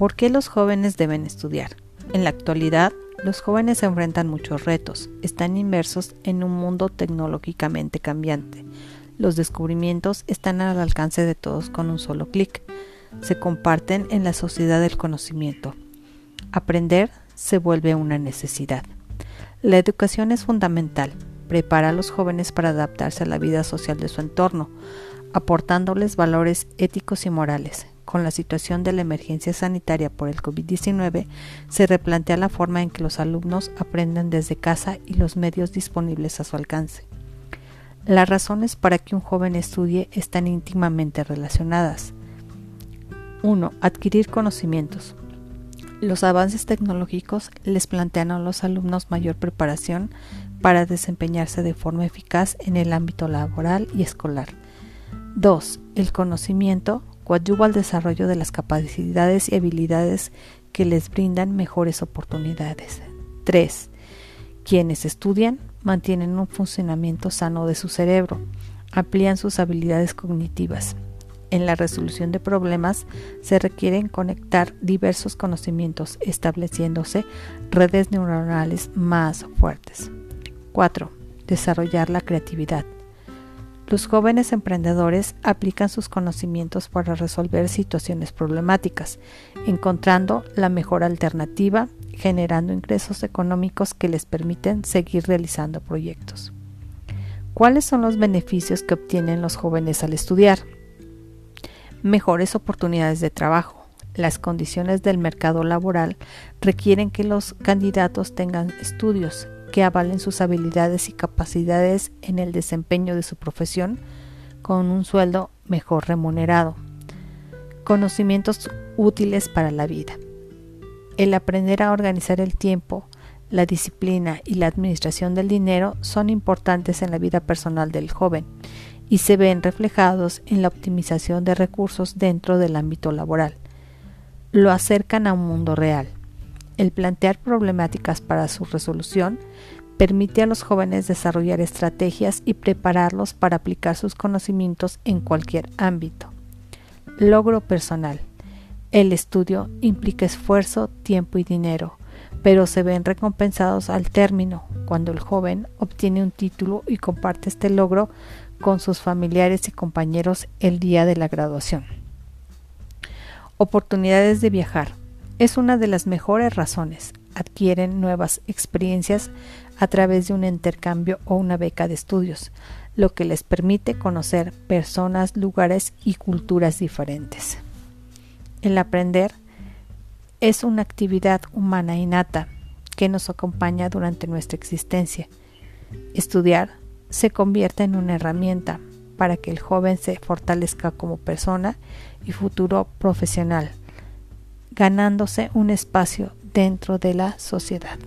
¿Por qué los jóvenes deben estudiar? En la actualidad, los jóvenes se enfrentan muchos retos, están inmersos en un mundo tecnológicamente cambiante. Los descubrimientos están al alcance de todos con un solo clic. Se comparten en la sociedad del conocimiento. Aprender se vuelve una necesidad. La educación es fundamental. Prepara a los jóvenes para adaptarse a la vida social de su entorno, aportándoles valores éticos y morales, con la situación de la emergencia sanitaria por el COVID-19, se replantea la forma en que los alumnos aprenden desde casa y los medios disponibles a su alcance. Las razones para que un joven estudie están íntimamente relacionadas. 1. Adquirir conocimientos. Los avances tecnológicos les plantean a los alumnos mayor preparación para desempeñarse de forma eficaz en el ámbito laboral y escolar. 2. El conocimiento coadyuva al desarrollo de las capacidades y habilidades que les brindan mejores oportunidades. 3. Quienes estudian mantienen un funcionamiento sano de su cerebro, amplían sus habilidades cognitivas. En la resolución de problemas se requieren conectar diversos conocimientos, estableciéndose redes neuronales más fuertes. 4. Desarrollar la creatividad. Los jóvenes emprendedores aplican sus conocimientos para resolver situaciones problemáticas, encontrando la mejor alternativa, generando ingresos económicos que les permiten seguir realizando proyectos. ¿Cuáles son los beneficios que obtienen los jóvenes al estudiar? Mejores oportunidades de trabajo. Las condiciones del mercado laboral requieren que los candidatos tengan estudios, que avalen sus habilidades y capacidades en el desempeño de su profesión con un sueldo mejor remunerado. Conocimientos útiles para la vida. El aprender a organizar el tiempo, la disciplina y la administración del dinero son importantes en la vida personal del joven y se ven reflejados en la optimización de recursos dentro del ámbito laboral. Lo acercan a un mundo real el plantear problemáticas para su resolución permite a los jóvenes desarrollar estrategias y prepararlos para aplicar sus conocimientos en cualquier ámbito. Logro personal. El estudio implica esfuerzo, tiempo y dinero, pero se ven recompensados al término, cuando el joven obtiene un título y comparte este logro con sus familiares y compañeros el día de la graduación. Oportunidades de viajar es una de las mejores razones. Adquieren nuevas experiencias a través de un intercambio o una beca de estudios, lo que les permite conocer personas, lugares y culturas diferentes. El aprender es una actividad humana innata que nos acompaña durante nuestra existencia. Estudiar se convierte en una herramienta para que el joven se fortalezca como persona y futuro profesional ganándose un espacio dentro de la sociedad.